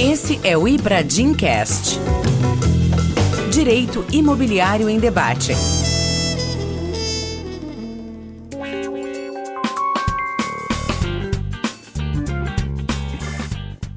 Esse é o Ibradim Cast. Direito Imobiliário em Debate.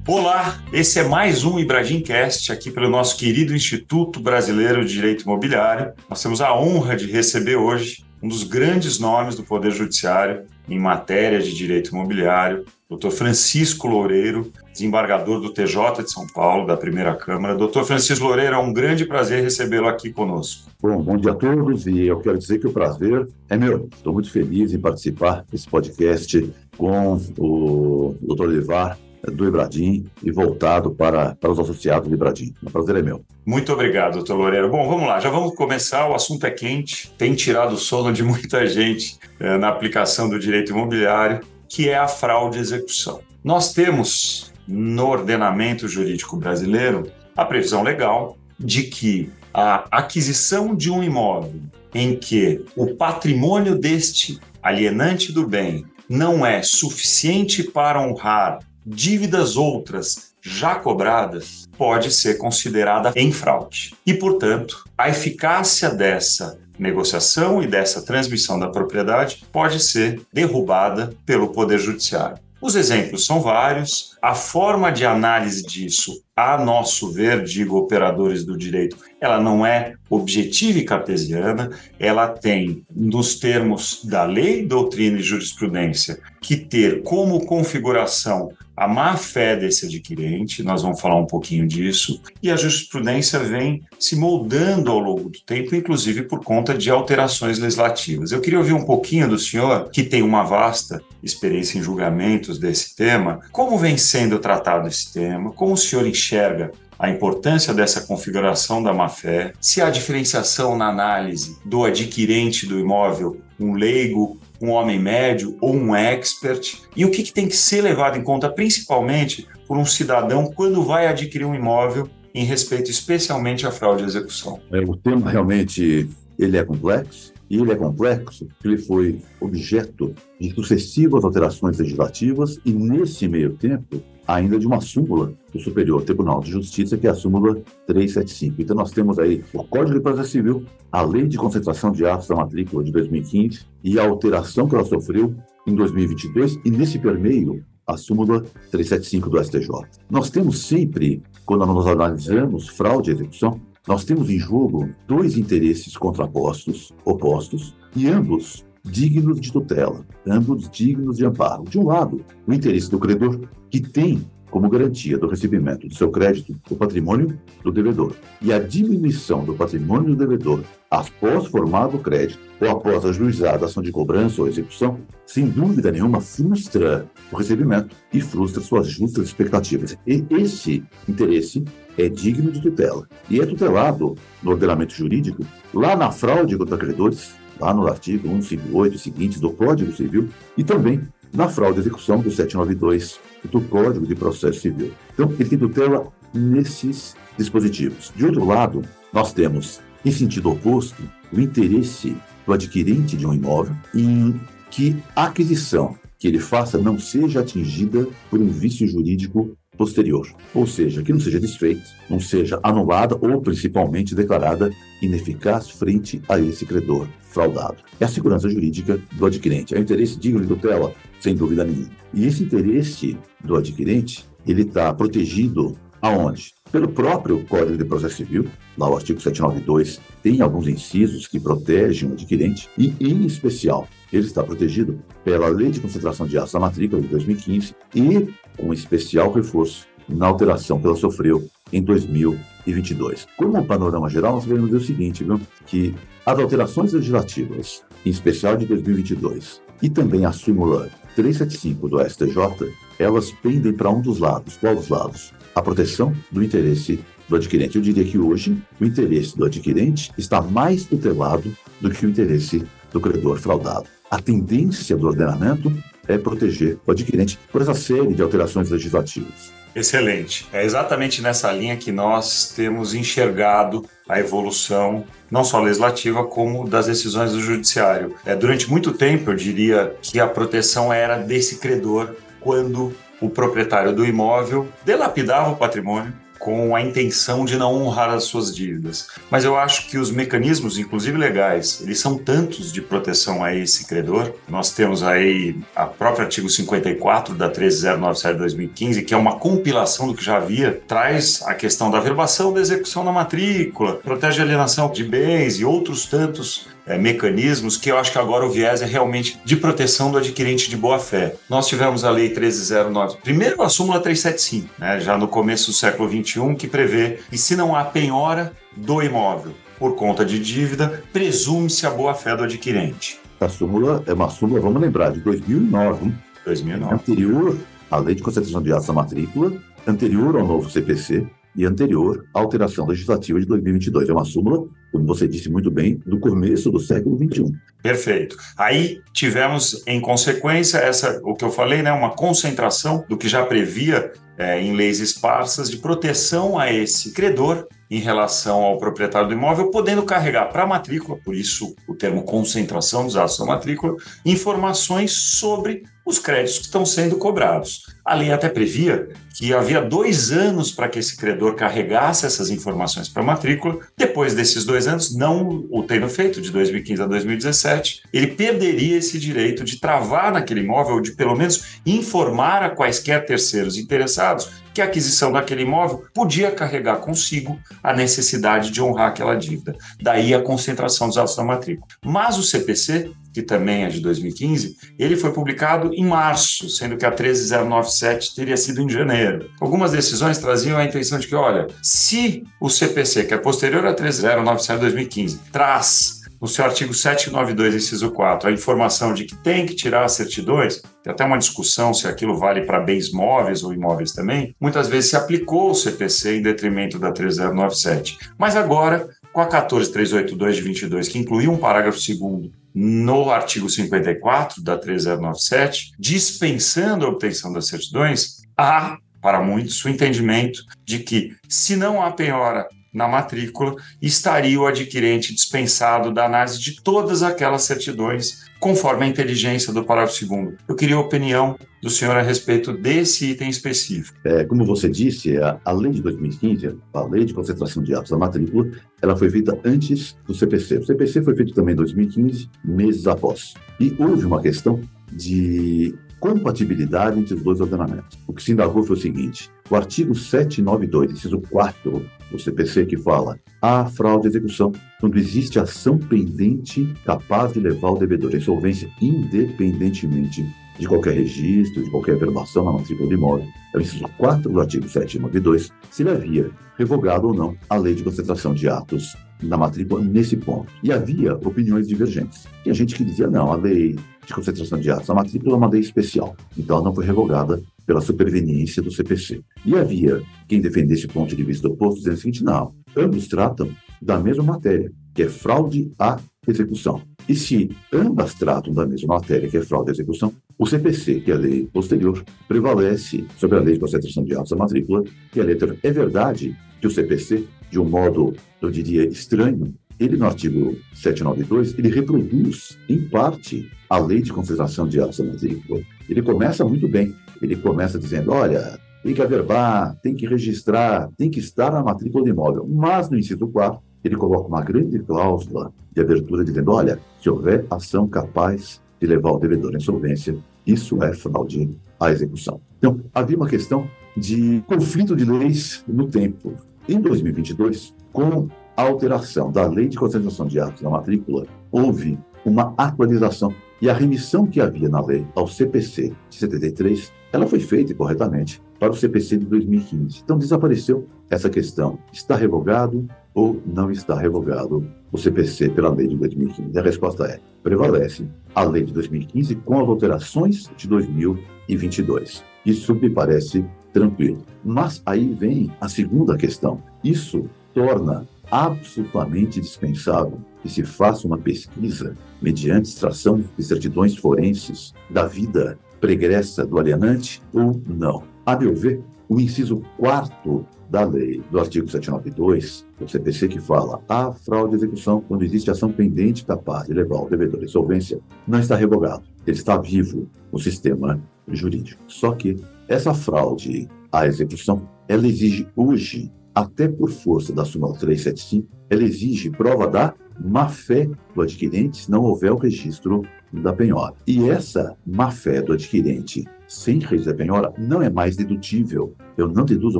Olá, esse é mais um Cast aqui pelo nosso querido Instituto Brasileiro de Direito Imobiliário. Nós temos a honra de receber hoje um dos grandes nomes do Poder Judiciário em matéria de direito imobiliário, Dr. Francisco Loureiro, desembargador do TJ de São Paulo, da primeira Câmara. Doutor Francisco Loureiro, é um grande prazer recebê-lo aqui conosco. Bom, bom dia a todos e eu quero dizer que o prazer é meu. Estou muito feliz em participar desse podcast com o Dr. Olivar do Ibradim e voltado para, para os associados do Ibradim. O prazer é meu. Muito obrigado, doutor Loureiro. Bom, vamos lá, já vamos começar. O assunto é quente, tem tirado o sono de muita gente é, na aplicação do direito imobiliário, que é a fraude e execução. Nós temos no ordenamento jurídico brasileiro a previsão legal de que a aquisição de um imóvel em que o patrimônio deste alienante do bem não é suficiente para honrar dívidas outras já cobradas pode ser considerada em fraude. E, portanto, a eficácia dessa negociação e dessa transmissão da propriedade pode ser derrubada pelo Poder Judiciário. Os exemplos são vários, a forma de análise disso, a nosso ver, digo operadores do direito, ela não é objetiva e cartesiana, ela tem, nos termos da lei, doutrina e jurisprudência, que ter como configuração a má fé desse adquirente, nós vamos falar um pouquinho disso, e a jurisprudência vem se moldando ao longo do tempo, inclusive por conta de alterações legislativas. Eu queria ouvir um pouquinho do senhor, que tem uma vasta experiência em julgamentos desse tema, como vem sendo tratado esse tema, como o senhor enxerga a importância dessa configuração da má-fé, se há diferenciação na análise do adquirente do imóvel, um leigo um homem médio ou um expert? E o que, que tem que ser levado em conta, principalmente por um cidadão, quando vai adquirir um imóvel em respeito especialmente à fraude e execução? É, o tema realmente ele é complexo, e ele é complexo porque ele foi objeto de sucessivas alterações legislativas e, nesse meio tempo, ainda de uma súmula do Superior Tribunal de Justiça, que é a súmula 375. Então, nós temos aí o Código de Processo Civil, a Lei de Concentração de Atos da Matrícula de 2015 e a alteração que ela sofreu em 2022, e nesse permeio, a súmula 375 do STJ. Nós temos sempre, quando nós analisamos fraude e execução, nós temos em jogo dois interesses contrapostos, opostos, e ambos dignos de tutela, ambos dignos de amparo. De um lado, o interesse do credor, que tem como garantia do recebimento do seu crédito o patrimônio do devedor. E a diminuição do patrimônio do devedor após formado o crédito ou após ajuizada a ação de cobrança ou execução, sem dúvida nenhuma frustra o recebimento e frustra suas justas expectativas. E esse interesse é digno de tutela e é tutelado no ordenamento jurídico lá na fraude contra credores, lá no artigo 158 seguintes do Código Civil e também na fraude e execução do 792 do Código de Processo Civil. Então, ele tem tutela nesses dispositivos. De outro lado, nós temos, em sentido oposto, o interesse do adquirente de um imóvel em que a aquisição que ele faça não seja atingida por um vício jurídico posterior, ou seja, que não seja desfeita, não seja anulada ou principalmente declarada ineficaz frente a esse credor fraudado. É a segurança jurídica do adquirente, é o interesse digno de tutela, sem dúvida nenhuma. E esse interesse do adquirente, ele está protegido aonde? Pelo próprio Código de Processo Civil, lá o artigo 792 tem alguns incisos que protegem o adquirente e, em especial, ele está protegido pela Lei de Concentração de Aços da Matrícula de 2015 e um especial reforço na alteração que ela sofreu em 2022. Como panorama geral, nós devemos dizer o seguinte, viu? que as alterações legislativas, em especial de 2022, e também a súmula 375 do STJ, elas pendem para um dos lados. Qual dos lados? A proteção do interesse do adquirente. Eu diria que hoje o interesse do adquirente está mais tutelado do que o interesse do credor fraudado. A tendência do ordenamento é proteger o adquirente por essa série de alterações legislativas. Excelente. É exatamente nessa linha que nós temos enxergado a evolução, não só legislativa, como das decisões do judiciário. É, durante muito tempo, eu diria que a proteção era desse credor quando o proprietário do imóvel delapidava o patrimônio com a intenção de não honrar as suas dívidas. Mas eu acho que os mecanismos, inclusive legais, eles são tantos de proteção a esse credor. Nós temos aí a própria artigo 54 da 13097 de 2015, que é uma compilação do que já havia, traz a questão da verbação da execução da matrícula, protege a alienação de bens e outros tantos é, mecanismos que eu acho que agora o viés é realmente de proteção do adquirente de boa-fé. Nós tivemos a Lei 1309, primeiro a súmula 375, né, já no começo do século XXI, que prevê que se não há penhora do imóvel por conta de dívida, presume-se a boa-fé do adquirente. A súmula é uma súmula, vamos lembrar, de 2009. 2009. Anterior à Lei de Concentração de Atos da Matrícula, anterior ao novo CPC, e anterior à alteração legislativa de 2022. É uma súmula, como você disse muito bem, do começo do século XXI. Perfeito. Aí tivemos, em consequência, essa, o que eu falei, né, uma concentração do que já previa é, em leis esparsas de proteção a esse credor em relação ao proprietário do imóvel, podendo carregar para a matrícula, por isso o termo concentração dos atos da matrícula, informações sobre os créditos que estão sendo cobrados. A lei até previa que havia dois anos para que esse credor carregasse essas informações para a matrícula. Depois desses dois anos, não o tendo feito, de 2015 a 2017, ele perderia esse direito de travar naquele imóvel, de pelo menos informar a quaisquer terceiros interessados que a aquisição daquele imóvel podia carregar consigo a necessidade de honrar aquela dívida. Daí a concentração dos atos da matrícula. Mas o CPC, que também é de 2015, ele foi publicado em março, sendo que a 13097 teria sido em janeiro. Algumas decisões traziam a intenção de que, olha, se o CPC, que é posterior a 13097 de 2015, traz no seu artigo 792, inciso 4, a informação de que tem que tirar as certidões, tem até uma discussão se aquilo vale para bens móveis ou imóveis também, muitas vezes se aplicou o CPC em detrimento da 3097. Mas agora, com a 14382 de 22, que incluiu um parágrafo segundo no artigo 54 da 3097, dispensando a obtenção das certidões, há, para muitos, o entendimento de que, se não há penhora na matrícula, estaria o adquirente dispensado da análise de todas aquelas certidões, conforme a inteligência do parágrafo 2. Eu queria a opinião do senhor a respeito desse item específico. É, como você disse, a lei de 2015, a lei de concentração de atos da matrícula, ela foi feita antes do CPC. O CPC foi feito também em 2015, meses após. E houve uma questão de compatibilidade entre os dois ordenamentos. O que se indagou foi o seguinte: o artigo 792, inciso 4 do CPC, que fala a fraude à execução quando existe ação pendente capaz de levar o devedor à insolvência, independentemente de qualquer registro, de qualquer verbação na matrícula do imóvel. É o inciso 4 do artigo 792, se havia revogado ou não a lei de concentração de atos na matrícula nesse ponto. E havia opiniões divergentes. Tinha gente que dizia, não, a lei de concentração de atos na matrícula é uma lei especial, então ela não foi revogada pela superveniência do CPC. E havia quem defendesse o ponto de vista oposto, dizendo o seguinte, não, ambos tratam da mesma matéria, que é fraude à execução. E se ambas tratam da mesma matéria, que é fraude à execução, o CPC, que é a lei posterior, prevalece sobre a lei de concentração de atos da matrícula, que é a letra. É verdade que o CPC, de um modo, eu diria, estranho, ele no artigo 792, ele reproduz, em parte, a lei de concentração de atos da matrícula. Ele começa muito bem. Ele começa dizendo, olha, tem que averbar, tem que registrar, tem que estar na matrícula do imóvel. Mas, no inciso 4, ele coloca uma grande cláusula de abertura dizendo, olha, se houver ação capaz de levar o devedor à insolvência, isso é fraude à execução. Então, havia uma questão de conflito de leis no tempo. Em 2022, com a alteração da lei de concentração de atos na matrícula, houve uma atualização e a remissão que havia na lei ao CPC de 73, ela foi feita corretamente para o CPC de 2015. Então desapareceu essa questão. Está revogado ou não está revogado o CPC pela lei de 2015? A resposta é: prevalece a lei de 2015 com as alterações de 2022. Isso me parece tranquilo. Mas aí vem a segunda questão. Isso torna absolutamente dispensável que se faça uma pesquisa mediante extração de certidões forenses da vida pregressa do alienante ou não. A meu ver, o inciso 4 da lei, do artigo 792, do CPC, que fala a fraude de execução quando existe ação pendente capaz de levar o devedor à insolvência, não está revogado. Ele está vivo no sistema jurídico. Só que essa fraude à execução, ela exige hoje, até por força da súmula 375, ela exige prova da má-fé do adquirente se não houver o registro da penhora. E essa má-fé do adquirente sem registro da penhora não é mais dedutível. Eu não deduzo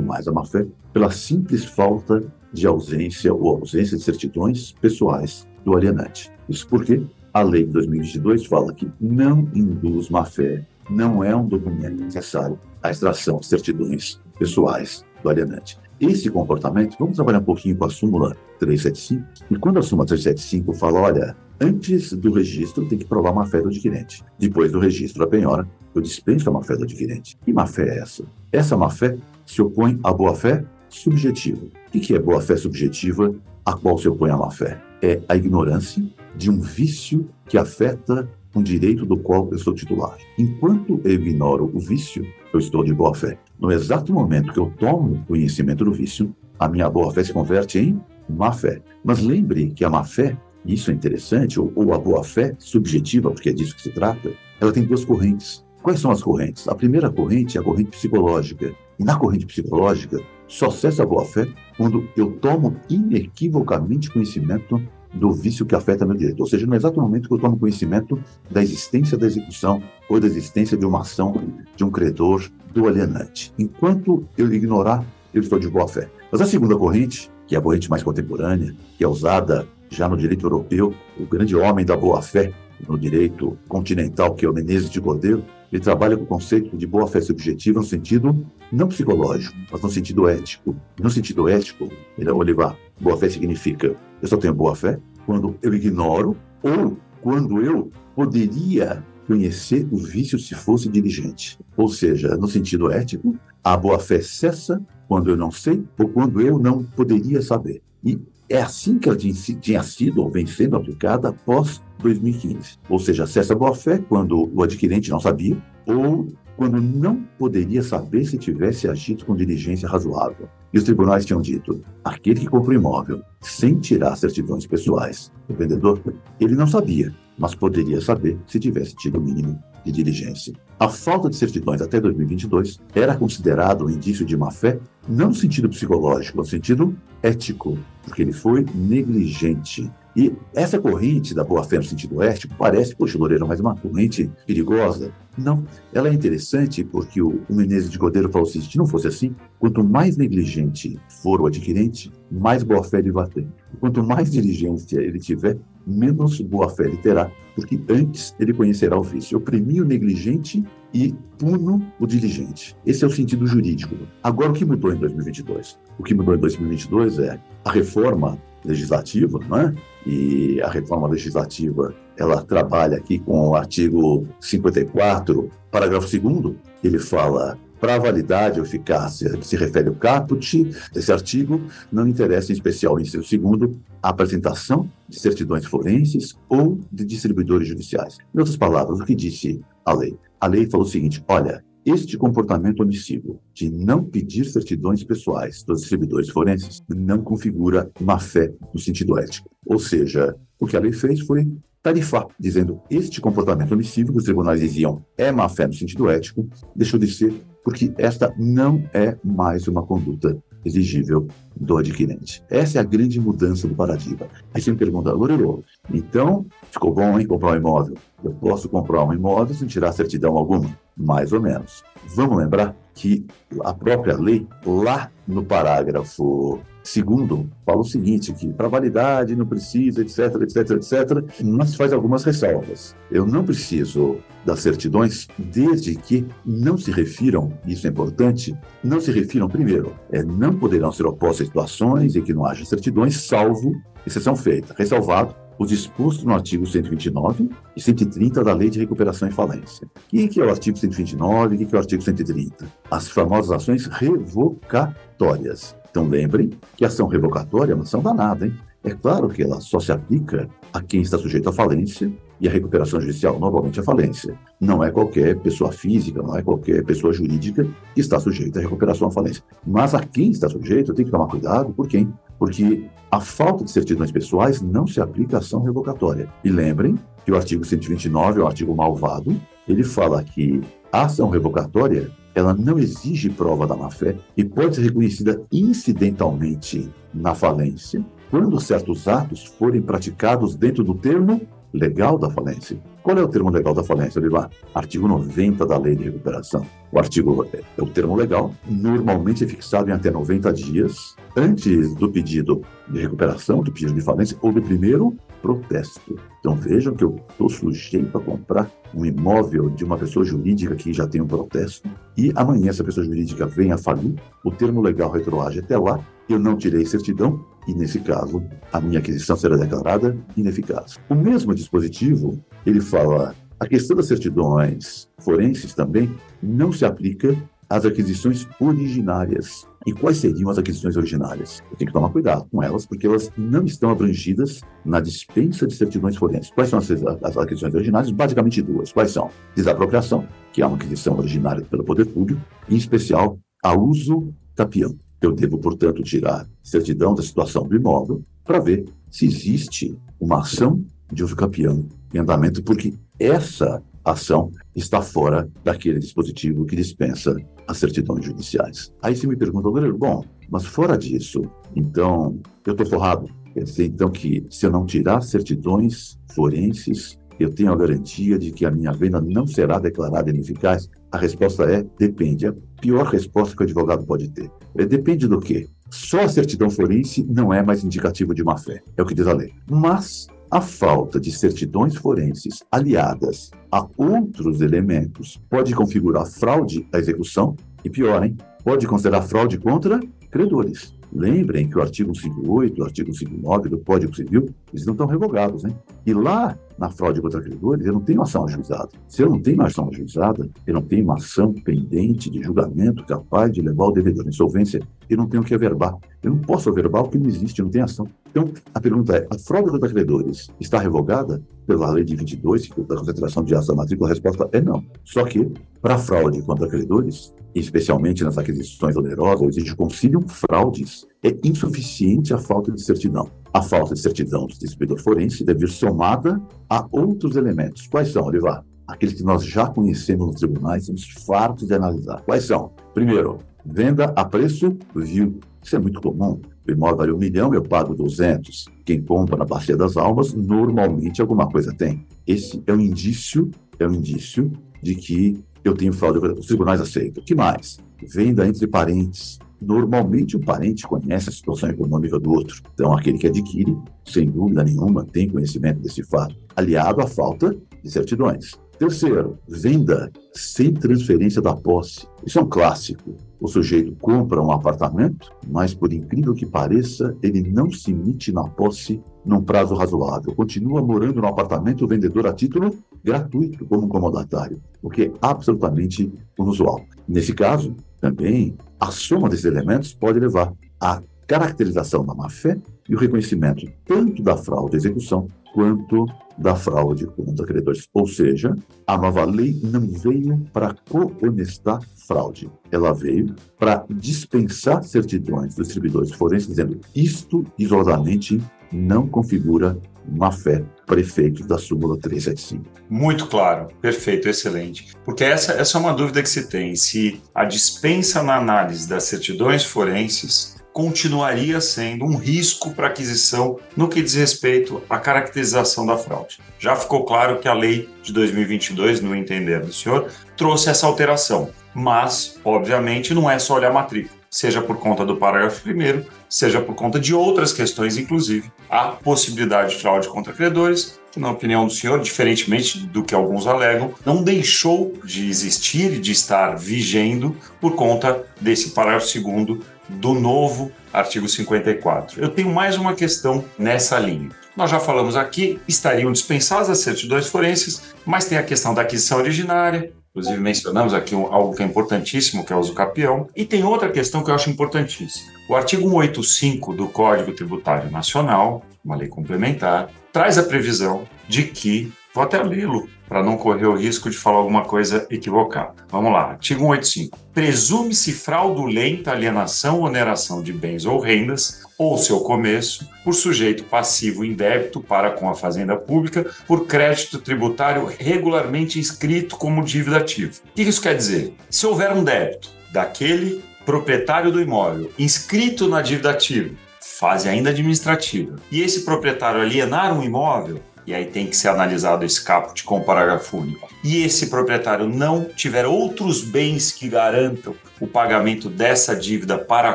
mais a má-fé pela simples falta de ausência ou ausência de certidões pessoais do alienante. Isso porque a lei de 2022 fala que não induz má-fé, não é um documento necessário à extração de certidões pessoais do alienante. Esse comportamento, vamos trabalhar um pouquinho com a súmula 375, e quando a súmula 375 fala, olha, antes do registro tem que provar má fé do adquirente. Depois do registro da penhora, eu dispenso a má fé do adquirente. Que má fé é essa? Essa má fé se opõe à boa fé subjetiva. O que é boa fé subjetiva a qual se opõe a má fé? É a ignorância de um vício que afeta um direito do qual eu sou titular. Enquanto eu ignoro o vício, eu estou de boa fé. No exato momento que eu tomo conhecimento do vício, a minha boa fé se converte em má fé. Mas lembre que a má fé, isso é interessante, ou, ou a boa fé subjetiva, porque é disso que se trata, ela tem duas correntes. Quais são as correntes? A primeira corrente é a corrente psicológica. E na corrente psicológica, só cessa a boa-fé quando eu tomo inequivocamente conhecimento do vício que afeta meu direito. Ou seja, no exato momento que eu tomo conhecimento da existência da execução ou da existência de uma ação de um credor do alienante. Enquanto eu ignorar, eu estou de boa fé. Mas a segunda corrente, que é a corrente mais contemporânea, que é usada já no direito europeu, o grande homem da boa fé no direito continental, que é o Menezes de Cordeiro, ele trabalha com o conceito de boa-fé subjetiva no sentido não psicológico, mas no sentido ético. No sentido ético, ele, Olivar, boa-fé significa eu só tenho boa-fé quando eu ignoro ou quando eu poderia conhecer o vício se fosse diligente. Ou seja, no sentido ético, a boa-fé cessa quando eu não sei ou quando eu não poderia saber. E é assim que ela tinha sido ou vem sendo aplicada após 2015. Ou seja, cessa a boa-fé quando o adquirente não sabia ou quando não poderia saber se tivesse agido com diligência razoável. E os tribunais tinham dito: aquele que compra imóvel sem tirar certidões pessoais do vendedor, ele não sabia, mas poderia saber se tivesse tido o mínimo de diligência. A falta de certidões até 2022 era considerado um indício de má-fé, não no sentido psicológico, no sentido ético, porque ele foi negligente e essa corrente da boa-fé no sentido ético parece, poxa, Loureiro, mas uma corrente perigosa. Não, ela é interessante porque o, o Menezes de Cordeiro falou assim, se não fosse assim, quanto mais negligente for o adquirente, mais boa-fé ele vai ter. Quanto mais diligência ele tiver, menos boa-fé ele terá, porque antes ele conhecerá o vício. Eu premio o negligente e puno o diligente. Esse é o sentido jurídico. Agora, o que mudou em 2022? O que mudou em 2022 é a reforma legislativa, não é? E a reforma legislativa, ela trabalha aqui com o artigo 54, parágrafo 2 ele fala para validade ou eficácia se refere ao caput desse artigo, não interessa em especial, em seu segundo, a apresentação de certidões forenses ou de distribuidores judiciais. Em outras palavras, o que disse a lei? A lei falou o seguinte: olha, este comportamento omissivo de não pedir certidões pessoais dos distribuidores forenses não configura má-fé no sentido ético. Ou seja, o que a lei fez foi tarifar, dizendo este comportamento omissivo que os tribunais diziam é má-fé no sentido ético, deixou de ser porque esta não é mais uma conduta exigível do adquirente. Essa é a grande mudança do paradigma. Aí você me pergunta, Lorelo, então ficou bom em comprar um imóvel? Eu posso comprar um imóvel sem tirar certidão alguma? Mais ou menos. Vamos lembrar que a própria lei, lá no parágrafo segundo, fala o seguinte, que para validade não precisa, etc, etc, etc, mas faz algumas ressalvas. Eu não preciso das certidões desde que não se refiram, isso é importante, não se refiram, primeiro, é, não poderão ser opostas situações em que não haja certidões, salvo exceção feita, ressalvado o disposto no artigo 129 e 130 da Lei de Recuperação e Falência. O que é o artigo 129 e o que é o artigo 130? As famosas ações revocatórias. Então lembrem que ação revocatória é uma ação danada, hein? É claro que ela só se aplica a quem está sujeito à falência e a recuperação judicial normalmente é falência. Não é qualquer pessoa física, não é qualquer pessoa jurídica que está sujeita à recuperação à falência. Mas a quem está sujeito tem que tomar cuidado por quem? Porque a falta de certidões pessoais não se aplica à ação revocatória. E lembrem que o artigo 129 é o artigo malvado, ele fala que a ação revocatória ela não exige prova da má-fé e pode ser reconhecida incidentalmente na falência quando certos atos forem praticados dentro do termo legal da falência. Qual é o termo legal da falência, Vivar? Artigo 90 da Lei de Recuperação. O artigo é o termo legal, normalmente é fixado em até 90 dias antes do pedido de recuperação, do pedido de falência ou do primeiro protesto. Então vejam que eu estou sujeito a comprar um imóvel de uma pessoa jurídica que já tem um protesto e amanhã essa pessoa jurídica vem a falir, o termo legal retroage até lá, eu não tirei certidão e nesse caso a minha aquisição será declarada ineficaz. O mesmo dispositivo, ele fala a questão das certidões forenses também não se aplica às aquisições originárias. E quais seriam as aquisições originárias? Eu tenho que tomar cuidado com elas, porque elas não estão abrangidas na dispensa de certidões forenses. Quais são as, aquisições originárias? Basicamente duas. Quais são? Desapropriação, que é uma aquisição originária pelo poder público, em especial a uso capião. Eu devo, portanto, tirar certidão da situação do imóvel para ver se existe uma ação de uso capião em andamento, porque essa ação está fora daquele dispositivo que dispensa as certidões judiciais. Aí você me pergunta, goleiro, bom, mas fora disso, então eu estou forrado. Quer dizer, então, que se eu não tirar certidões forenses, eu tenho a garantia de que a minha venda não será declarada ineficaz? A resposta é depende. A pior resposta que o advogado pode ter. É, depende do quê? Só a certidão forense não é mais indicativo de má fé, é o que diz a lei. Mas a falta de certidões forenses aliadas a outros elementos pode configurar fraude à execução e, pior, hein, pode considerar fraude contra credores. Lembrem que o artigo 58, o artigo 59 do Código Civil, eles não estão revogados, hein? E lá, na fraude contra credores, eu não tenho ação ajuizada. Se eu não tenho ação ajuizada, eu não tenho uma ação pendente de julgamento capaz de levar o devedor à insolvência, eu não tenho o que averbar. Eu não posso averbar porque não existe, não tem ação. Então, a pergunta é, a fraude contra credores está revogada pela lei de 22, que da concentração de atos da matrícula? A resposta é não. Só que, para fraude contra credores, especialmente nas aquisições onerosas, existe conciliam fraudes, é insuficiente a falta de certidão. A falta de certidão do distribuidor forense deve vir somada a outros elementos. Quais são, Olivar? Aqueles que nós já conhecemos nos tribunais, somos fartos de analisar. Quais são? Primeiro, venda a preço vil. Isso é muito comum. O imóvel vale um milhão, eu pago 200. Quem compra na Bacia das Almas, normalmente alguma coisa tem. Esse é um indício, é um indício de que eu tenho fraude. Os tribunais aceitam. O que mais? Venda entre parentes. Normalmente o parente conhece a situação econômica do outro. Então, aquele que adquire, sem dúvida nenhuma, tem conhecimento desse fato, aliado à falta de certidões. Terceiro, venda sem transferência da posse. Isso é um clássico. O sujeito compra um apartamento, mas por incrível que pareça, ele não se emite na posse num prazo razoável. Continua morando no apartamento o vendedor a título gratuito, como comodatário, o que é absolutamente inusual. Nesse caso, também, a soma desses elementos pode levar à caracterização da má-fé e o reconhecimento tanto da fraude à execução quanto da fraude contra credores. Ou seja, a nova lei não veio para cohonestar fraude, ela veio para dispensar certidões dos distribuidores forenses, dizendo isto isoladamente não configura má fé prefeitos da súmula 375. Muito claro, perfeito, excelente. Porque essa, essa é uma dúvida que se tem, se a dispensa na análise das certidões forenses continuaria sendo um risco para aquisição no que diz respeito à caracterização da fraude. Já ficou claro que a lei de 2022, no entender do senhor, trouxe essa alteração, mas, obviamente, não é só olhar a matrícula, seja por conta do parágrafo primeiro, seja por conta de outras questões, inclusive a possibilidade de fraude contra credores, que, na opinião do senhor, diferentemente do que alguns alegam, não deixou de existir e de estar vigendo por conta desse parágrafo segundo do novo artigo 54. Eu tenho mais uma questão nessa linha. Nós já falamos aqui, estariam dispensadas as certidões forenses, mas tem a questão da aquisição originária, inclusive mencionamos aqui algo que é importantíssimo, que é o uso capião, e tem outra questão que eu acho importantíssima. O artigo 185 do Código Tributário Nacional, uma lei complementar, traz a previsão de que Vou até lê-lo para não correr o risco de falar alguma coisa equivocada. Vamos lá, artigo 185. Presume-se fraudulenta alienação ou oneração de bens ou rendas, ou seu começo, por sujeito passivo em débito para com a Fazenda Pública, por crédito tributário regularmente inscrito como dívida ativa. O que isso quer dizer? Se houver um débito daquele proprietário do imóvel inscrito na dívida ativa, fase ainda administrativa, e esse proprietário alienar um imóvel, e aí tem que ser analisado esse caput com parágrafo único, e esse proprietário não tiver outros bens que garantam o pagamento dessa dívida para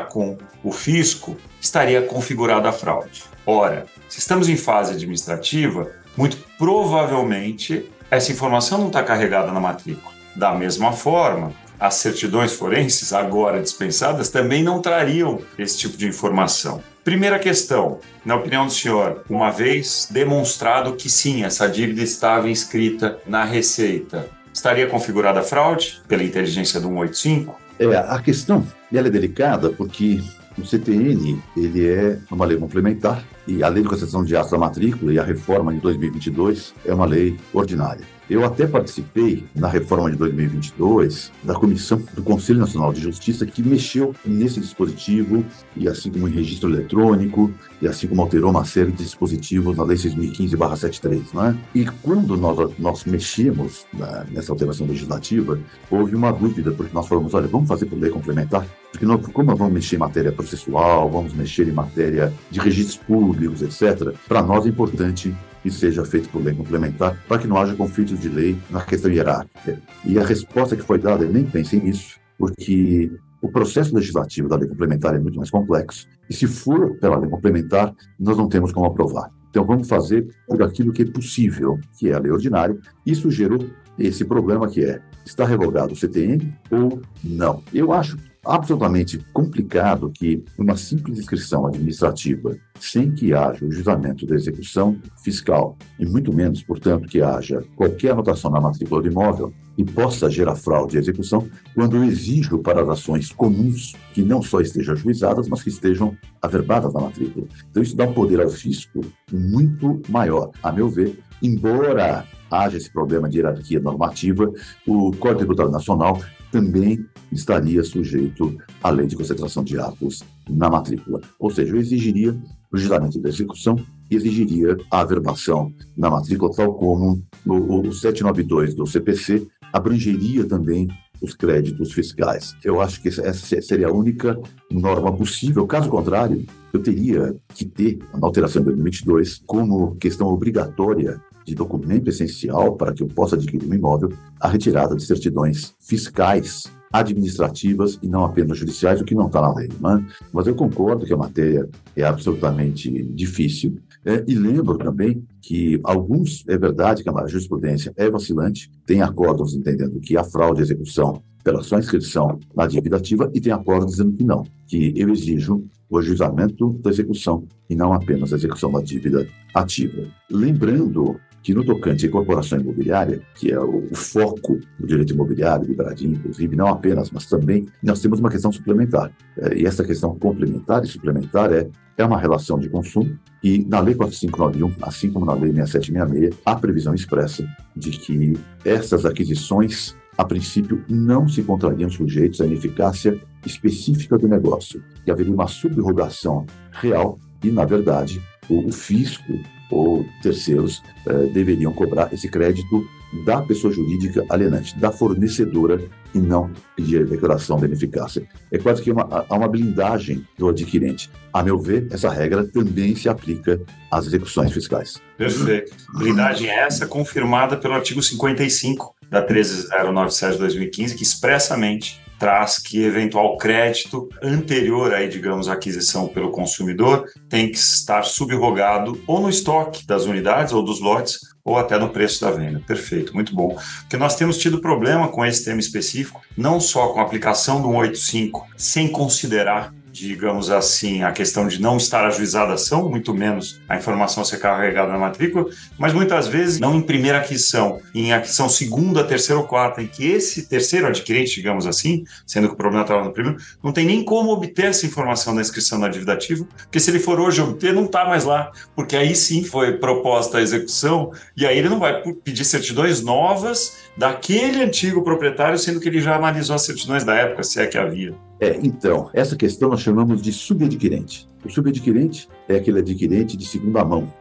com o fisco, estaria configurada a fraude. Ora, se estamos em fase administrativa, muito provavelmente essa informação não está carregada na matrícula. Da mesma forma, as certidões forenses, agora dispensadas, também não trariam esse tipo de informação. Primeira questão, na opinião do senhor, uma vez demonstrado que sim, essa dívida estava inscrita na Receita, estaria configurada fraude pela inteligência do 185? É, a questão ela é delicada porque o CTN ele é uma lei complementar e a lei de concessão de atos da matrícula e a reforma de 2022 é uma lei ordinária. Eu até participei na reforma de 2022 da comissão do Conselho Nacional de Justiça que mexeu nesse dispositivo e assim como em registro eletrônico e assim como alterou uma série de dispositivos na lei 6015/73, não é? E quando nós nós mexemos na, nessa alteração legislativa, houve uma dúvida porque nós falamos, olha, vamos fazer por lei complementar, porque nós, como vamos mexer em matéria processual, vamos mexer em matéria de registros públicos, etc. Para nós é importante que seja feito por lei complementar, para que não haja conflitos de lei na questão hierárquica. E a resposta que foi dada, eu nem pensei nisso, porque o processo legislativo da lei complementar é muito mais complexo, e se for pela lei complementar, nós não temos como aprovar. Então vamos fazer por aquilo que é possível, que é a lei ordinária. Isso gerou esse problema que é, está revogado o CTN ou não? Eu acho absolutamente complicado que uma simples inscrição administrativa, sem que haja o juizamento da execução fiscal, e muito menos, portanto, que haja qualquer anotação na matrícula do imóvel, e possa gerar fraude e execução, quando eu exijo para as ações comuns que não só estejam ajuizadas, mas que estejam averbadas na matrícula. Então, isso dá um poder ao fisco muito maior, a meu ver, embora haja esse problema de hierarquia normativa, o Código Tributário Nacional também estaria sujeito à lei de concentração de atos na matrícula. Ou seja, exigiria o julgamento da execução e exigiria a averbação na matrícula, tal como o, o 792 do CPC abrangeria também os créditos fiscais. Eu acho que essa seria a única norma possível. Caso contrário, eu teria que ter, na alteração de 2022, como questão obrigatória de documento essencial para que eu possa adquirir um imóvel, a retirada de certidões fiscais administrativas e não apenas judiciais, o que não está na lei. Né? Mas eu concordo que a matéria é absolutamente difícil. É, e lembro também que alguns, é verdade que a jurisprudência é vacilante, tem acordos entendendo que a fraude e execução pela sua inscrição na dívida ativa e tem acordos dizendo que não, que eu exijo o ajuizamento da execução e não apenas a execução da dívida ativa. Lembrando que no tocante à incorporação imobiliária, que é o, foco do direito imobiliário, liberadinho, inclusive, não apenas, mas também, nós temos uma questão suplementar. É, e essa questão complementar e suplementar é, é uma relação de consumo, e na Lei 4591, assim como na Lei 6766, há previsão expressa de que essas aquisições a princípio, não se contrariam sujeitos à ineficácia específica do negócio, que haveria uma subrogação real e, na verdade, o fisco ou terceiros eh, deveriam cobrar esse crédito da pessoa jurídica alienante, da fornecedora, e não pedir a declaração da ineficácia. É quase que uma, há uma blindagem do adquirente. A meu ver, essa regra também se aplica às execuções fiscais. Perfeito. Blindagem essa confirmada pelo artigo 55 da 13097 de 2015, que expressamente traz que eventual crédito anterior aí, digamos, à aquisição pelo consumidor tem que estar subrogado ou no estoque das unidades ou dos lotes ou até no preço da venda. Perfeito, muito bom. Porque nós temos tido problema com esse tema específico, não só com a aplicação do 185, sem considerar digamos assim, a questão de não estar ajuizada a ação, muito menos a informação ser carregada na matrícula, mas muitas vezes não em primeira aquisição, em aquisição segunda, terceira ou quarta, em que esse terceiro adquirente, digamos assim, sendo que o problema estava no primeiro, não tem nem como obter essa informação da inscrição na dívida ativa, porque se ele for hoje obter, não está mais lá, porque aí sim foi proposta a execução, e aí ele não vai pedir certidões novas daquele antigo proprietário, sendo que ele já analisou as certidões da época, se é que havia. É, então, essa questão nós chamamos de subadquirente. O subadquirente é aquele adquirente de segunda mão,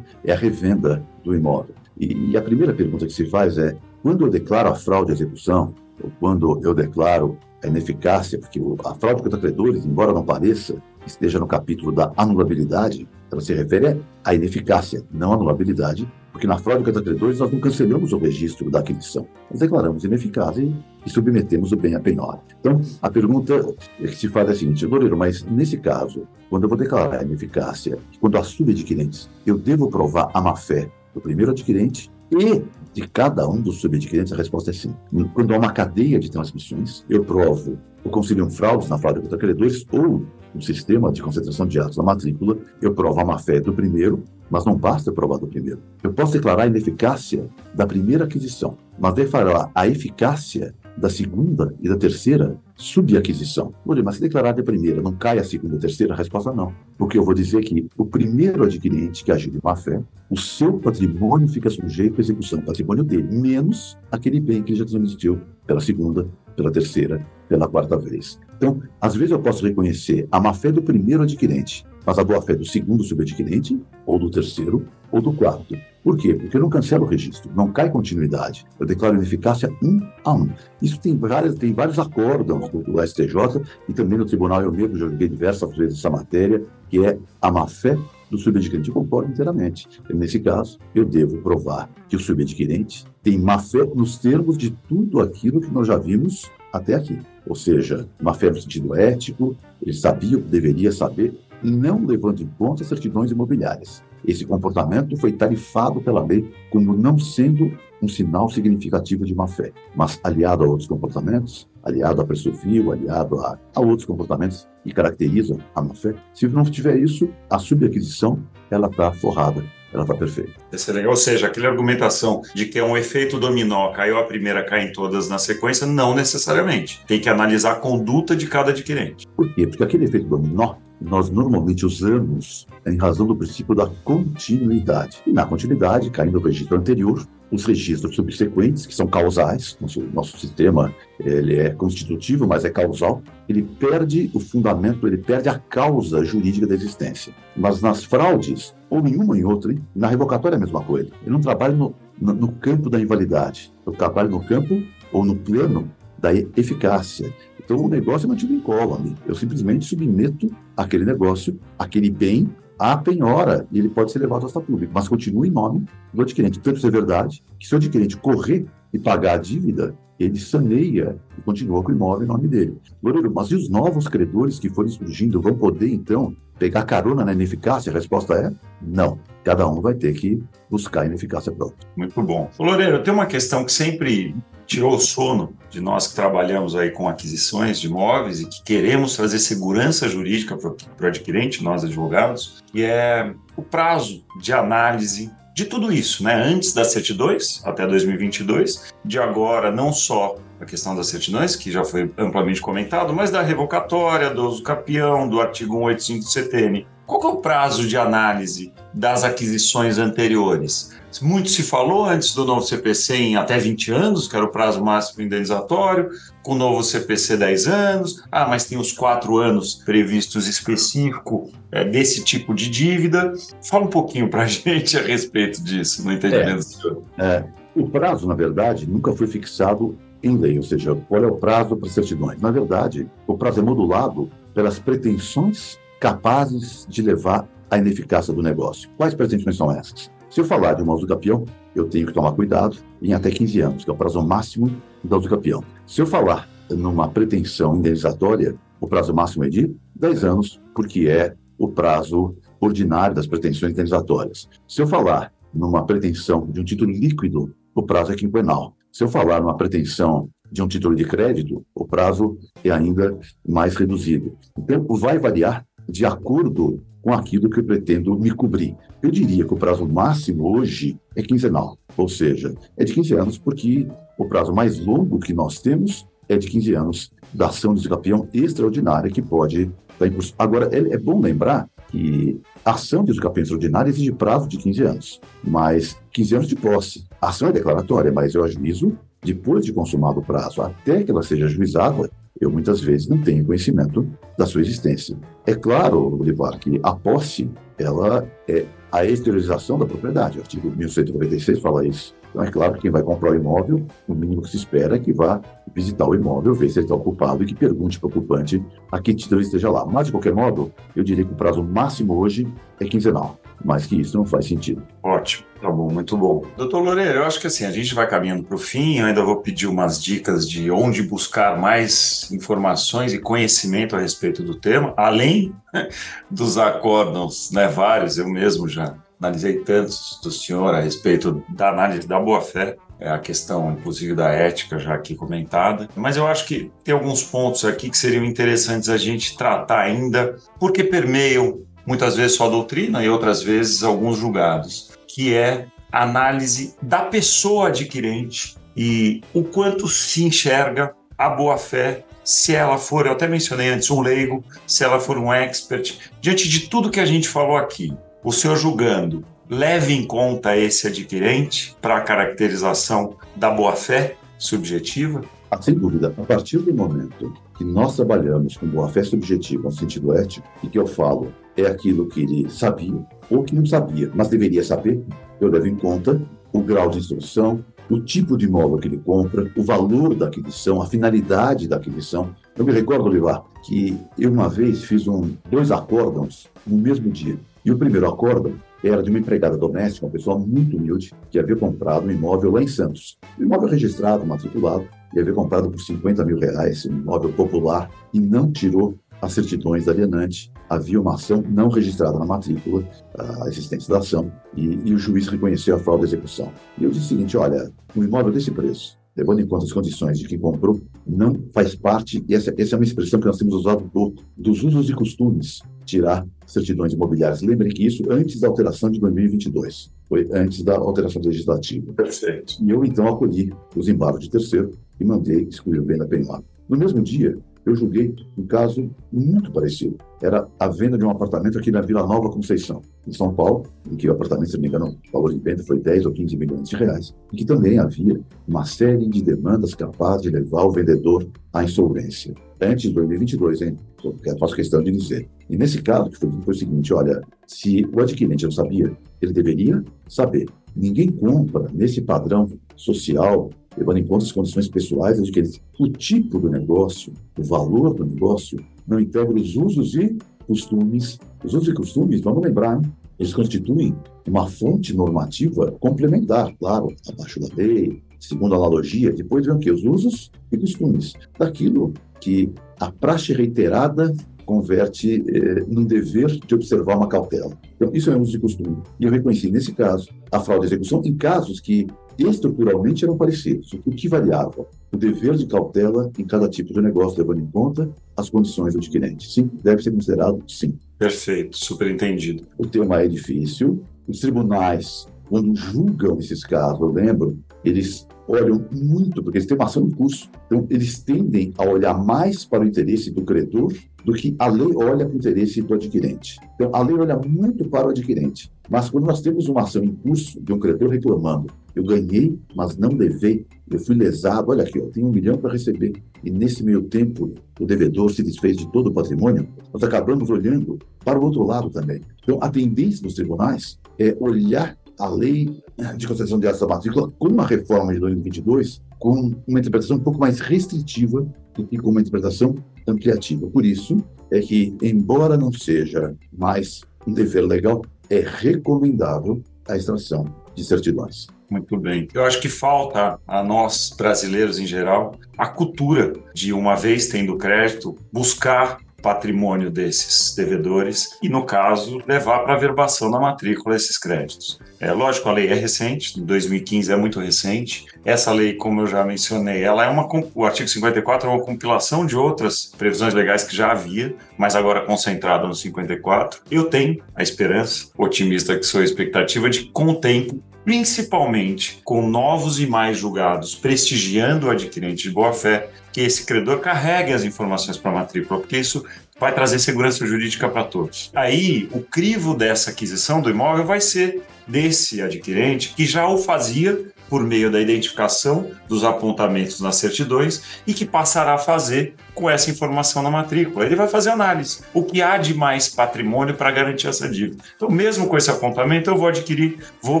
é? é a revenda do imóvel. E, e a primeira pergunta que se faz é: quando eu declaro a fraude à execução, ou quando eu declaro a ineficácia, porque a fraude contra credores, embora não pareça, esteja no capítulo da anulabilidade, ela se refere à ineficácia, não à anulabilidade, porque na fraude contra credores nós não cancelamos o registro da aquisição. Nós declaramos ineficaz e, e submetemos o bem à penhora. Então, a pergunta que se faz é a seguinte, Loureiro, mas nesse caso, quando eu vou declarar ineficácia, quando há subadquirentes, eu devo provar a má-fé do primeiro adquirente e de cada um dos subadquirentes, a resposta é sim. Quando há uma cadeia de transmissões, eu provo o conciliam fraudes na fraude contra credores ou um sistema de concentração de atos na matrícula, eu provo a má-fé do primeiro, mas não basta provar do primeiro. Eu posso declarar a ineficácia da primeira aquisição, mas declarar a eficácia da segunda e da terceira subaquisição. Mas se declarar de primeira não cai a segunda e a terceira? A resposta não. Porque eu vou dizer que o primeiro adquirente que agiu de má fé, o seu patrimônio fica sujeito à execução, patrimônio dele, menos aquele bem que ele já transmitiu pela segunda, pela terceira, pela quarta vez. Então, às vezes eu posso reconhecer a má-fé do primeiro adquirente, mas a boa-fé do segundo subadquirente, ou do terceiro, ou do quarto. Por quê? Porque eu não cancelo o registro, não cai continuidade. Eu declaro ineficácia um a um. Isso tem, várias, tem vários acórdãos do, do STJ e também no tribunal eu mesmo já joguei diversas vezes essa matéria, que é a má-fé do subadquirente. Eu concordo inteiramente. Nesse caso, eu devo provar que o subadquirente tem má-fé nos termos de tudo aquilo que nós já vimos até aqui. Ou seja, má-fé no sentido ético, ele sabia deveria saber, não levando em conta certidões imobiliárias. Esse comportamento foi tarifado pela lei como não sendo um sinal significativo de má-fé, mas aliado a outros comportamentos, aliado a preço vil, aliado a, a outros comportamentos que caracterizam a má-fé. Se não tiver isso, a subaquisição ela está forrada ela está perfeita. É. Ou seja, aquela argumentação de que é um efeito dominó, caiu a primeira, caem todas na sequência, não necessariamente. Tem que analisar a conduta de cada adquirente. Por quê? Porque aquele efeito dominó nós normalmente usamos em razão do princípio da continuidade. E na continuidade, caindo no registro anterior, os registros subsequentes, que são causais, nosso, nosso sistema ele é constitutivo, mas é causal, ele perde o fundamento, ele perde a causa jurídica da existência. Mas nas fraudes, ou nenhuma nem outra, na revocatória é a mesma coisa. Eu não trabalho no, no, no campo da invalidade, eu trabalho no campo ou no plano da eficácia. Então o negócio é mantido incólume. Eu simplesmente submeto aquele negócio, aquele bem, à penhora e ele pode ser levado ao estado público, mas continua em nome do adquirente. Tanto isso é verdade que se o adquirente correr e pagar a dívida, ele saneia e continua com o imóvel em nome dele. Loureiro, mas e os novos credores que forem surgindo vão poder, então, pegar carona na ineficácia? A resposta é não. Cada um vai ter que buscar a ineficácia própria. Muito bom. Loureiro, tem uma questão que sempre tirou o sono de nós que trabalhamos aí com aquisições de imóveis e que queremos trazer segurança jurídica para o adquirente, nós advogados, que é o prazo de análise de tudo isso, né? Antes das certidões, até 2022, de agora não só a questão das certidões, que já foi amplamente comentado, mas da revocatória, do uso capião, do artigo 185 do CTN. Qual é o prazo de análise das aquisições anteriores? Muito se falou antes do novo CPC em até 20 anos, que era o prazo máximo indenizatório, com o novo CPC 10 anos. Ah, mas tem os quatro anos previstos específico é, desse tipo de dívida. Fala um pouquinho para a gente a respeito disso, no entendimento é, do senhor. É, o prazo, na verdade, nunca foi fixado em lei, ou seja, qual é o prazo para certidões. Na verdade, o prazo é modulado pelas pretensões capazes de levar à ineficácia do negócio. Quais pretensões são essas? Se eu falar de uma usucapião, eu tenho que tomar cuidado em até 15 anos, que é o prazo máximo da usucapião. Se eu falar numa pretensão indenizatória, o prazo máximo é de 10 anos, porque é o prazo ordinário das pretensões indenizatórias. Se eu falar numa pretensão de um título líquido, o prazo é quinquenal. Se eu falar numa pretensão de um título de crédito, o prazo é ainda mais reduzido. Então, vai variar de acordo com aquilo que eu pretendo me cobrir. Eu diria que o prazo máximo hoje é quinzenal, ou seja, é de 15 anos, porque o prazo mais longo que nós temos é de 15 anos da ação de campeão extraordinária que pode dar impulso. Agora, é, é bom lembrar que a ação de campeão extraordinária exige prazo de 15 anos, mas 15 anos de posse. A ação é declaratória, mas eu ajuizo depois de consumado o prazo, até que ela seja ajuizada, eu muitas vezes não tenho conhecimento da sua existência. É claro, Olivar, que a posse, ela é a exteriorização da propriedade. O artigo 1196 fala isso. Então, é claro que quem vai comprar o imóvel, o mínimo que se espera é que vá visitar o imóvel, ver se ele está ocupado e que pergunte para o ocupante a que título esteja lá. Mas, de qualquer modo, eu diria que o prazo máximo hoje é quinzenal mais que isso não faz sentido. Ótimo, tá bom, muito bom. Doutor Loureiro, eu acho que assim, a gente vai caminhando para o fim, eu ainda vou pedir umas dicas de onde buscar mais informações e conhecimento a respeito do tema, além dos acórdãos, né, vários, eu mesmo já analisei tantos do senhor a respeito da análise da boa-fé, é a questão, inclusive, da ética já aqui comentada. Mas eu acho que tem alguns pontos aqui que seriam interessantes a gente tratar ainda, porque permeiam muitas vezes só a doutrina e outras vezes alguns julgados, que é a análise da pessoa adquirente e o quanto se enxerga a boa-fé, se ela for, eu até mencionei antes, um leigo, se ela for um expert, diante de tudo que a gente falou aqui, o senhor julgando, leve em conta esse adquirente para a caracterização da boa-fé subjetiva? Ah, sem dúvida. A partir do momento que nós trabalhamos com boa-fé subjetiva no sentido ético, e que eu falo é aquilo que ele sabia ou que não sabia, mas deveria saber, eu levo em conta o grau de instrução, o tipo de imóvel que ele compra, o valor da aquisição, a finalidade da aquisição. Eu me recordo, Olivar, que eu uma vez fiz um, dois acórdãos no mesmo dia. E o primeiro acórdão era de uma empregada doméstica, uma pessoa muito humilde, que havia comprado um imóvel lá em Santos. Um imóvel registrado, matriculado, e havia comprado por 50 mil reais, um imóvel popular, e não tirou as certidões da alienante, havia uma ação não registrada na matrícula, a existência da ação, e, e o juiz reconheceu a fraude da execução. E eu disse o seguinte: olha, um imóvel desse preço, levando em conta as condições de quem comprou, não faz parte, e essa, essa é uma expressão que nós temos usado pouco, dos usos e costumes, tirar certidões imobiliárias. Lembrem que isso antes da alteração de 2022, foi antes da alteração legislativa. Perfeito. E eu, então, acolhi os embargos de terceiro e mandei excluir o bem da penhora. No mesmo dia, eu julguei um caso muito parecido. Era a venda de um apartamento aqui na Vila Nova Conceição, em São Paulo, em que o apartamento, se não me engano, o valor de venda foi 10 ou 15 milhões de reais, e que também havia uma série de demandas capazes de levar o vendedor à insolvência. Antes de 2022, hein? Eu faço questão de dizer. E nesse caso, que foi, foi o seguinte: olha, se o adquirente não sabia, ele deveria saber. Ninguém compra nesse padrão social levando em conta as condições pessoais que eles, o tipo do negócio, o valor do negócio, não integra os usos e costumes. Os usos e costumes, vamos lembrar, hein? eles constituem uma fonte normativa complementar, claro, abaixo da lei, segundo a analogia, depois vem o quê? Os usos e costumes daquilo que a praxe reiterada converte eh, num dever de observar uma cautela. Então, isso é um uso de costume. E eu reconheci, nesse caso, a fraude de execução em casos que estruturalmente eram parecidos. O que variava? O dever de cautela em cada tipo de negócio, levando em conta as condições do adquirente. Sim, deve ser considerado sim. Perfeito, super entendido. O tema é difícil. Os tribunais, quando julgam esses casos, eu lembro, eles olham muito, porque eles têm uma ação em curso. Então, eles tendem a olhar mais para o interesse do credor do que a lei olha para o interesse do adquirente. Então, a lei olha muito para o adquirente. Mas quando nós temos uma ação em curso de um credor reclamando, eu ganhei, mas não levei, eu fui lesado, olha aqui, eu tenho um milhão para receber, e nesse meio tempo o devedor se desfez de todo o patrimônio, nós acabamos olhando para o outro lado também. Então, a tendência dos tribunais é olhar a lei de concessão de da matrícula com uma reforma de 2022 com uma interpretação um pouco mais restritiva que com uma interpretação ampliativa. Por isso é que, embora não seja mais um dever legal, é recomendável a extração de certidões. Muito bem. Eu acho que falta a nós, brasileiros em geral, a cultura de, uma vez tendo crédito, buscar patrimônio desses devedores e, no caso, levar para a verbação na matrícula esses créditos. É lógico, a lei é recente, 2015 é muito recente. Essa lei, como eu já mencionei, ela é uma o artigo 54 é uma compilação de outras previsões legais que já havia, mas agora concentrada no 54. Eu tenho a esperança, otimista que sou a expectativa de com o tempo principalmente com novos e mais julgados prestigiando o adquirente de boa-fé, que esse credor carregue as informações para a matrícula, porque isso vai trazer segurança jurídica para todos. Aí, o crivo dessa aquisição do imóvel vai ser desse adquirente que já o fazia por meio da identificação dos apontamentos nas certidões e que passará a fazer com essa informação na matrícula. Ele vai fazer análise. O que há de mais patrimônio para garantir essa dívida? Então, mesmo com esse apontamento, eu vou adquirir, vou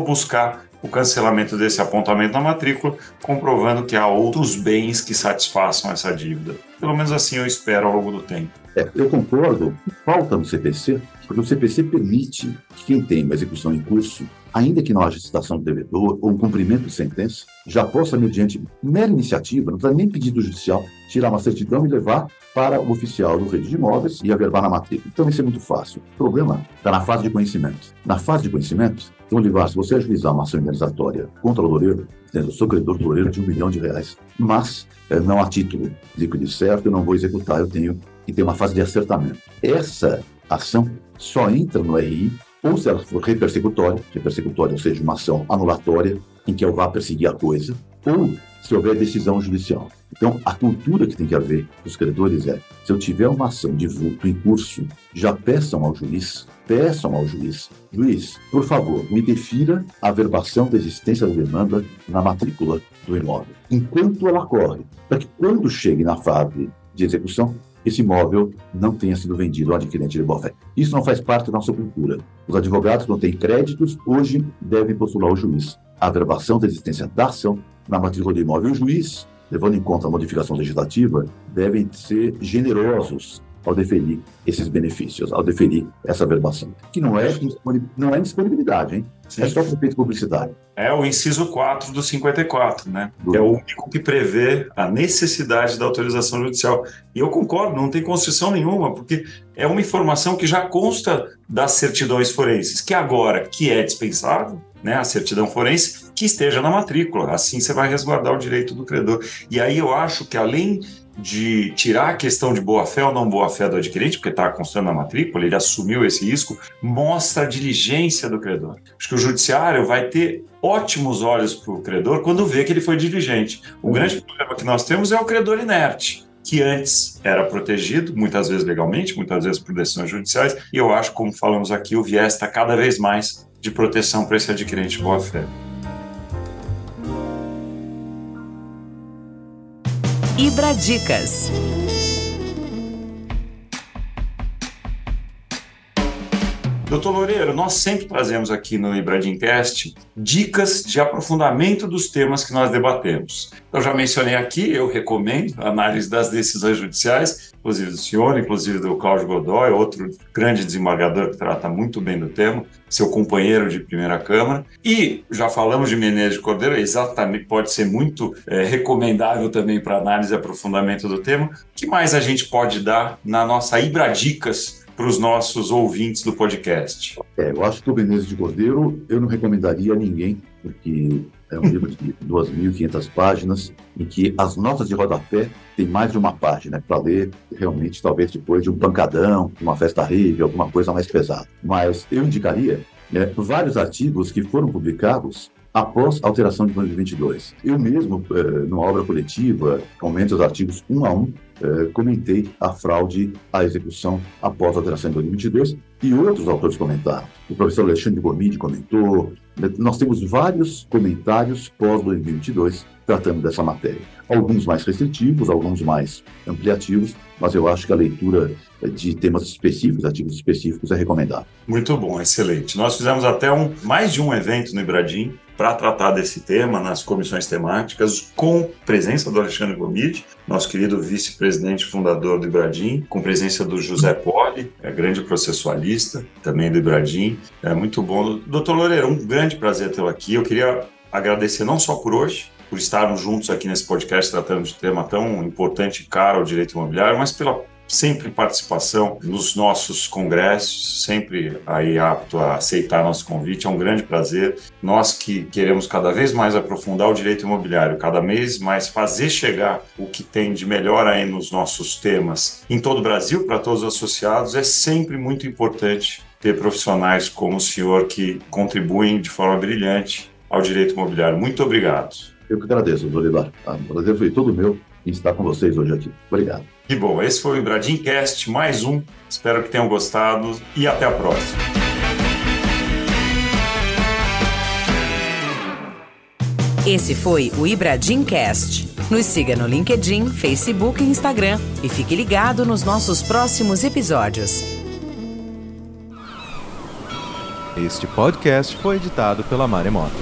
buscar o cancelamento desse apontamento na matrícula, comprovando que há outros bens que satisfaçam essa dívida. Pelo menos assim eu espero ao longo do tempo. É, eu concordo, falta no CPC, porque o CPC permite que quem tem uma execução em curso ainda que não haja citação do devedor ou um cumprimento de sentença, já possa, mediante mera iniciativa, não precisa nem pedido judicial, tirar uma certidão e levar para o oficial do rede de imóveis e averbar na matrícula. Então, isso é muito fácil. O problema está na fase de conhecimento. Na fase de conhecimento, então, Olivar, se você ajuizar uma ação indenizatória contra o loureiro, eu sou credor do loureiro de um milhão de reais, mas é, não há título líquido certo, eu não vou executar, eu tenho que ter uma fase de acertamento. Essa ação só entra no RI ou se ela for repersecutória, repersecutória, ou seja, uma ação anulatória, em que eu vá perseguir a coisa, ou se houver decisão judicial. Então, a cultura que tem que haver dos credores é: se eu tiver uma ação de vulto em curso, já peçam ao juiz, peçam ao juiz, juiz, por favor, me defira a verbação da existência da demanda na matrícula do imóvel, enquanto ela corre, para que quando chegue na fase de execução, esse imóvel não tenha sido vendido ao adquirente de boa-fé. Isso não faz parte da nossa cultura. Os advogados que não têm créditos hoje devem postular ao juiz a averbação da existência da ação na matrícula do imóvel. O juiz, levando em conta a modificação legislativa, devem ser generosos ao deferir esses benefícios, ao deferir essa verbação. Que não é, não é disponibilidade, hein? Sim. É só para feito publicidade. É o inciso 4 do 54, né? Que é o único que prevê a necessidade da autorização judicial. E eu concordo, não tem constrição nenhuma, porque é uma informação que já consta das certidões forenses, que agora, que é dispensável, né, a certidão forense, que esteja na matrícula. Assim você vai resguardar o direito do credor. E aí eu acho que além de tirar a questão de boa-fé ou não boa-fé do adquirente, porque está constando na matrícula, ele assumiu esse risco, mostra a diligência do credor. Acho que o judiciário vai ter ótimos olhos para o credor quando vê que ele foi diligente. O grande problema que nós temos é o credor inerte que antes era protegido, muitas vezes legalmente, muitas vezes por decisões judiciais, e eu acho, como falamos aqui, o viés está cada vez mais de proteção para esse adquirente boa-fé. Ibradicas. Doutor Loureiro, nós sempre trazemos aqui no Ibradimcast dicas de aprofundamento dos temas que nós debatemos. Eu já mencionei aqui, eu recomendo a análise das decisões judiciais, inclusive do senhor, inclusive do Cláudio Godoy, outro grande desembargador que trata muito bem do tema, seu companheiro de primeira Câmara. E já falamos de Menezes de Cordeiro, exatamente, pode ser muito é, recomendável também para análise e aprofundamento do tema. O que mais a gente pode dar na nossa Ibradicas para os nossos ouvintes do podcast? É, eu acho que o Menezes de Cordeiro eu não recomendaria a ninguém, porque é um livro de 2.500 páginas, em que as notas de rodapé tem mais de uma página para ler, realmente, talvez depois de um pancadão, uma festa rave, alguma coisa mais pesada. Mas eu indicaria né, vários artigos que foram publicados após a alteração de 2022. Eu mesmo, eh, numa obra coletiva, aumento os artigos um a um, eh, comentei a fraude à execução após a alteração de 2022 e outros autores comentaram. O professor Alexandre Gomide comentou. Nós temos vários comentários pós-2022 tratando dessa matéria. Alguns mais restritivos, alguns mais ampliativos, mas eu acho que a leitura de temas específicos, artigos específicos, é recomendável. Muito bom, excelente. Nós fizemos até um, mais de um evento no Ibradim para tratar desse tema nas comissões temáticas, com presença do Alexandre Gomide, nosso querido vice-presidente fundador do Ibradim, com presença do José Poli, é grande processualista também do Ibradim. É muito bom. Doutor Loureiro, um grande prazer tê-lo aqui. Eu queria agradecer não só por hoje, por estarmos juntos aqui nesse podcast tratando de um tema tão importante e caro ao direito imobiliário, mas pela sempre participação nos nossos congressos, sempre aí apto a aceitar nosso convite. É um grande prazer. Nós que queremos cada vez mais aprofundar o direito imobiliário, cada vez mais fazer chegar o que tem de melhor aí nos nossos temas em todo o Brasil para todos os associados, é sempre muito importante ter profissionais como o senhor que contribuem de forma brilhante ao direito imobiliário. Muito obrigado. Eu que agradeço, Dorival. O prazer foi todo meu em estar com vocês hoje aqui. Obrigado. Que bom. Esse foi o Ibradimcast, mais um. Espero que tenham gostado e até a próxima. Esse foi o Ibradimcast. Nos siga no LinkedIn, Facebook e Instagram e fique ligado nos nossos próximos episódios. Este podcast foi editado pela Maremoto.